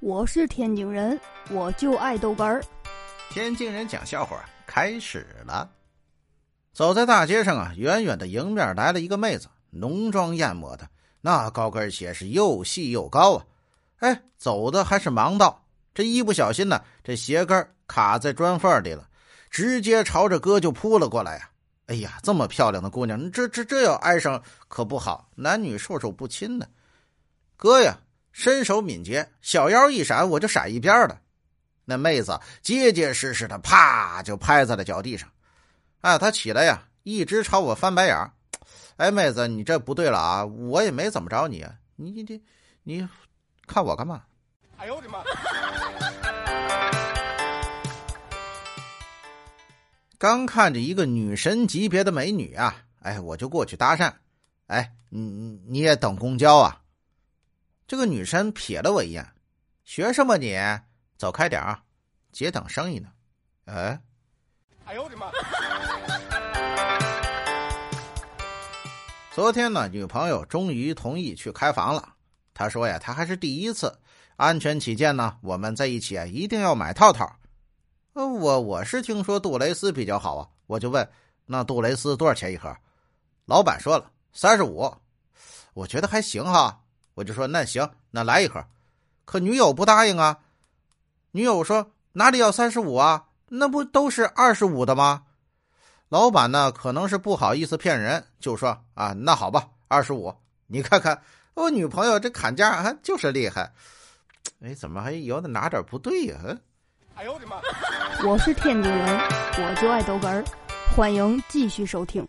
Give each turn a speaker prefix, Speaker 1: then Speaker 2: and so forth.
Speaker 1: 我是天津人，我就爱豆干儿。
Speaker 2: 天津人讲笑话开始了。走在大街上啊，远远的迎面来了一个妹子，浓妆艳抹的，那高跟鞋是又细又高啊。哎，走的还是盲道，这一不小心呢，这鞋跟卡在砖缝里了，直接朝着哥就扑了过来呀！哎呀，这么漂亮的姑娘，这这这要挨上可不好，男女授受不亲呢。哥呀！身手敏捷，小腰一闪，我就闪一边了。那妹子结结实实的，啪就拍在了脚地上。啊，她起来呀，一直朝我翻白眼哎，妹子，你这不对了啊！我也没怎么着你，你你你，你看我干嘛？哎呦我的妈！刚看着一个女神级别的美女啊，哎，我就过去搭讪。哎，你你也等公交啊？这个女生瞥了我一眼，学什么你？走开点啊，姐等生意呢。哎，哎呦我的妈！昨天呢，女朋友终于同意去开房了。她说呀，她还是第一次，安全起见呢，我们在一起啊，一定要买套套。呃，我我是听说杜蕾斯比较好啊，我就问，那杜蕾斯多少钱一盒？老板说了三十五，我觉得还行哈。我就说那行，那来一盒，可女友不答应啊。女友说哪里要三十五啊？那不都是二十五的吗？老板呢可能是不好意思骗人，就说啊，那好吧，二十五。你看看我女朋友这砍价啊，就是厉害。哎，怎么还有点哪点不对呀？
Speaker 1: 哎呦我的妈！我是天津人，我就爱逗哏，欢迎继续收听。